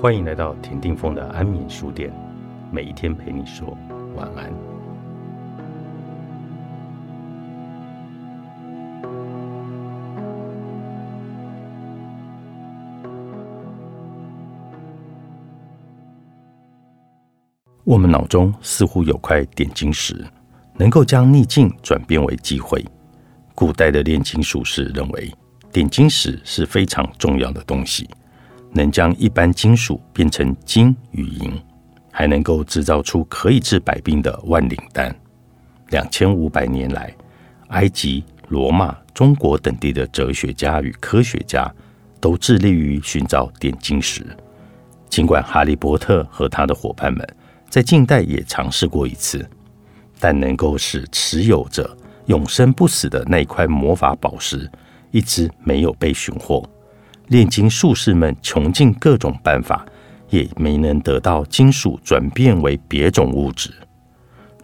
欢迎来到田定峰的安眠书店，每一天陪你说晚安。我们脑中似乎有块点金石，能够将逆境转变为机会。古代的炼金术士认为，点金石是非常重要的东西。能将一般金属变成金与银，还能够制造出可以治百病的万灵丹。两千五百年来，埃及、罗马、中国等地的哲学家与科学家都致力于寻找点金石。尽管哈利波特和他的伙伴们在近代也尝试过一次，但能够使持有着永生不死的那块魔法宝石，一直没有被寻获。炼金术士们穷尽各种办法，也没能得到金属转变为别种物质。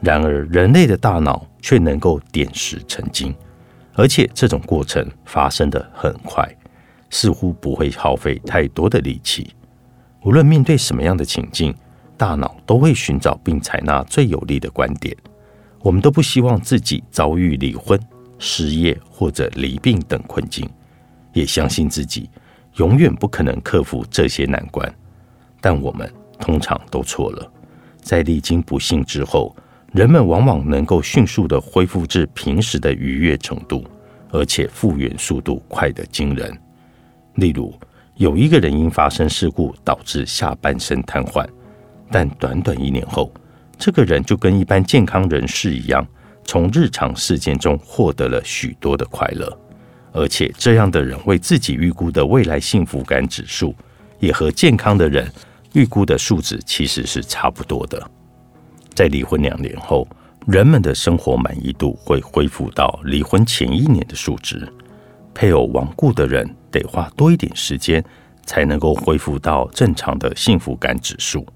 然而，人类的大脑却能够点石成金，而且这种过程发生的很快，似乎不会耗费太多的力气。无论面对什么样的情境，大脑都会寻找并采纳最有利的观点。我们都不希望自己遭遇离婚、失业或者离病等困境，也相信自己。永远不可能克服这些难关，但我们通常都错了。在历经不幸之后，人们往往能够迅速的恢复至平时的愉悦程度，而且复原速度快得惊人。例如，有一个人因发生事故导致下半身瘫痪，但短短一年后，这个人就跟一般健康人士一样，从日常事件中获得了许多的快乐。而且，这样的人为自己预估的未来幸福感指数，也和健康的人预估的数值其实是差不多的。在离婚两年后，人们的生活满意度会恢复到离婚前一年的数值。配偶亡故的人得花多一点时间才能够恢复到正常的幸福感指数，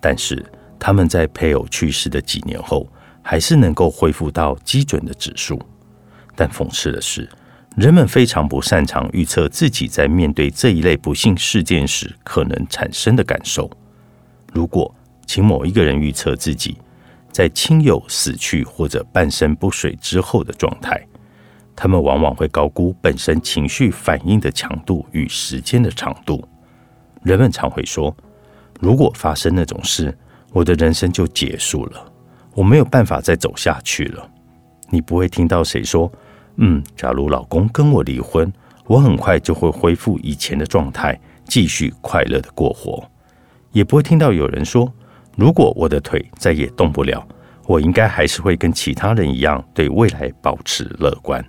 但是他们在配偶去世的几年后，还是能够恢复到基准的指数。但讽刺的是。人们非常不擅长预测自己在面对这一类不幸事件时可能产生的感受。如果请某一个人预测自己在亲友死去或者半身不遂之后的状态，他们往往会高估本身情绪反应的强度与时间的长度。人们常会说：“如果发生那种事，我的人生就结束了，我没有办法再走下去了。”你不会听到谁说。嗯，假如老公跟我离婚，我很快就会恢复以前的状态，继续快乐的过活。也不会听到有人说，如果我的腿再也动不了，我应该还是会跟其他人一样对未来保持乐观。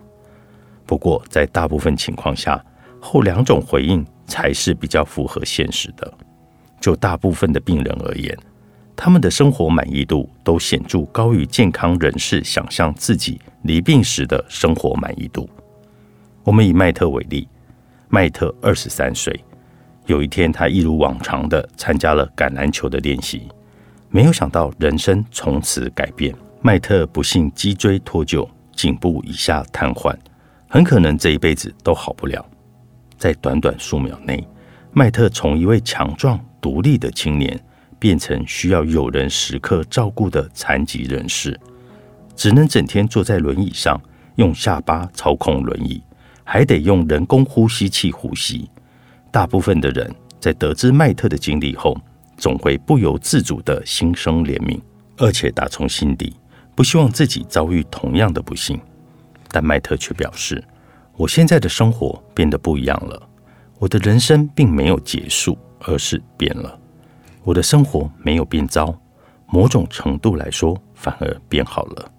不过，在大部分情况下，后两种回应才是比较符合现实的。就大部分的病人而言。他们的生活满意度都显著高于健康人士想象自己离病时的生活满意度。我们以麦特为例，麦特二十三岁，有一天他一如往常的参加了橄榄球的练习，没有想到人生从此改变。麦特不幸脊椎脱臼，颈部以下瘫痪，很可能这一辈子都好不了。在短短数秒内，麦特从一位强壮独立的青年。变成需要有人时刻照顾的残疾人士，只能整天坐在轮椅上，用下巴操控轮椅，还得用人工呼吸器呼吸。大部分的人在得知麦特的经历后，总会不由自主的心生怜悯，而且打从心底不希望自己遭遇同样的不幸。但麦特却表示：“我现在的生活变得不一样了，我的人生并没有结束，而是变了。”我的生活没有变糟，某种程度来说反而变好了。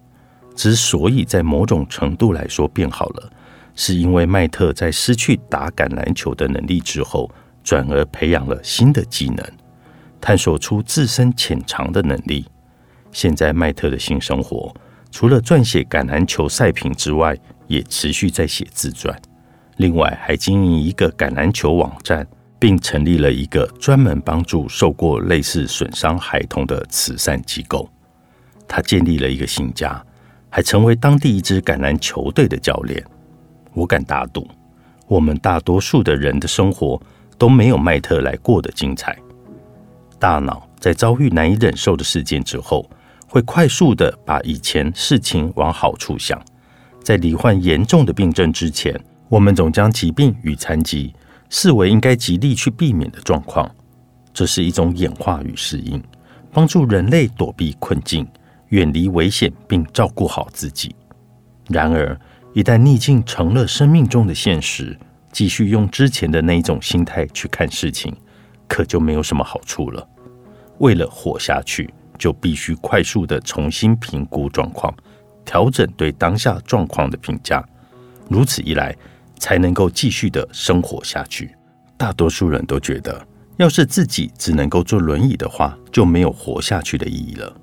之所以在某种程度来说变好了，是因为麦特在失去打橄榄球的能力之后，转而培养了新的技能，探索出自身潜藏的能力。现在麦特的新生活，除了撰写橄榄球赛评之外，也持续在写自传，另外还经营一个橄榄球网站。并成立了一个专门帮助受过类似损伤孩童的慈善机构。他建立了一个新家，还成为当地一支橄榄球队的教练。我敢打赌，我们大多数的人的生活都没有麦特来过的精彩。大脑在遭遇难以忍受的事件之后，会快速的把以前事情往好处想。在罹患严重的病症之前，我们总将疾病与残疾视为应该极力去避免的状况。这是一种演化与适应，帮助人类躲避困境、远离危险，并照顾好自己。然而，一旦逆境成了生命中的现实，继续用之前的那一种心态去看事情，可就没有什么好处了。为了活下去，就必须快速的重新评估状况，调整对当下状况的评价。如此一来，才能够继续的生活下去。大多数人都觉得，要是自己只能够坐轮椅的话，就没有活下去的意义了。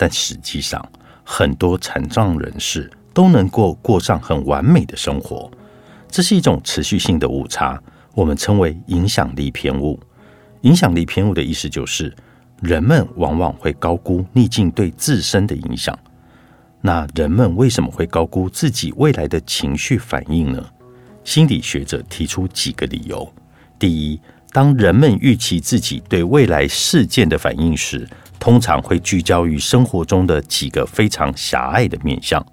但实际上，很多残障人士都能够过上很完美的生活。这是一种持续性的误差，我们称为影响力偏误。影响力偏误的意思就是，人们往往会高估逆境对自身的影响。那人们为什么会高估自己未来的情绪反应呢？心理学者提出几个理由：第一，当人们预期自己对未来事件的反应时，通常会聚焦于生活中的几个非常狭隘的面向。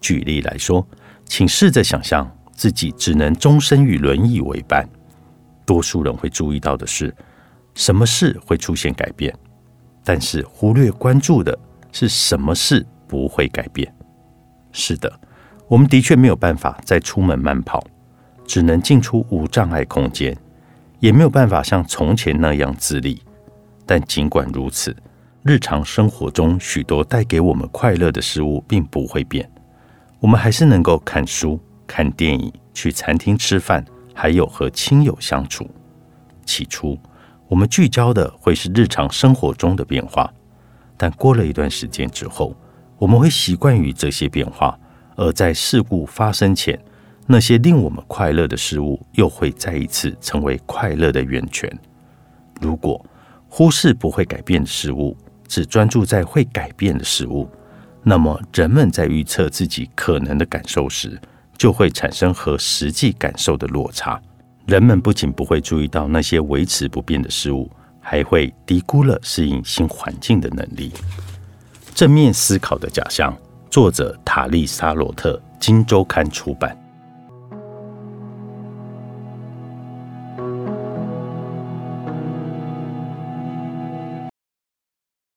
举例来说，请试着想象。自己只能终身与轮椅为伴。多数人会注意到的是，什么事会出现改变，但是忽略关注的是什么事不会改变。是的，我们的确没有办法再出门慢跑，只能进出无障碍空间，也没有办法像从前那样自立。但尽管如此，日常生活中许多带给我们快乐的事物并不会变，我们还是能够看书。看电影、去餐厅吃饭，还有和亲友相处。起初，我们聚焦的会是日常生活中的变化，但过了一段时间之后，我们会习惯于这些变化，而在事故发生前，那些令我们快乐的事物又会再一次成为快乐的源泉。如果忽视不会改变的事物，只专注在会改变的事物，那么人们在预测自己可能的感受时，就会产生和实际感受的落差。人们不仅不会注意到那些维持不变的事物，还会低估了适应新环境的能力。正面思考的假象，作者塔利沙罗特，《金周刊》出版。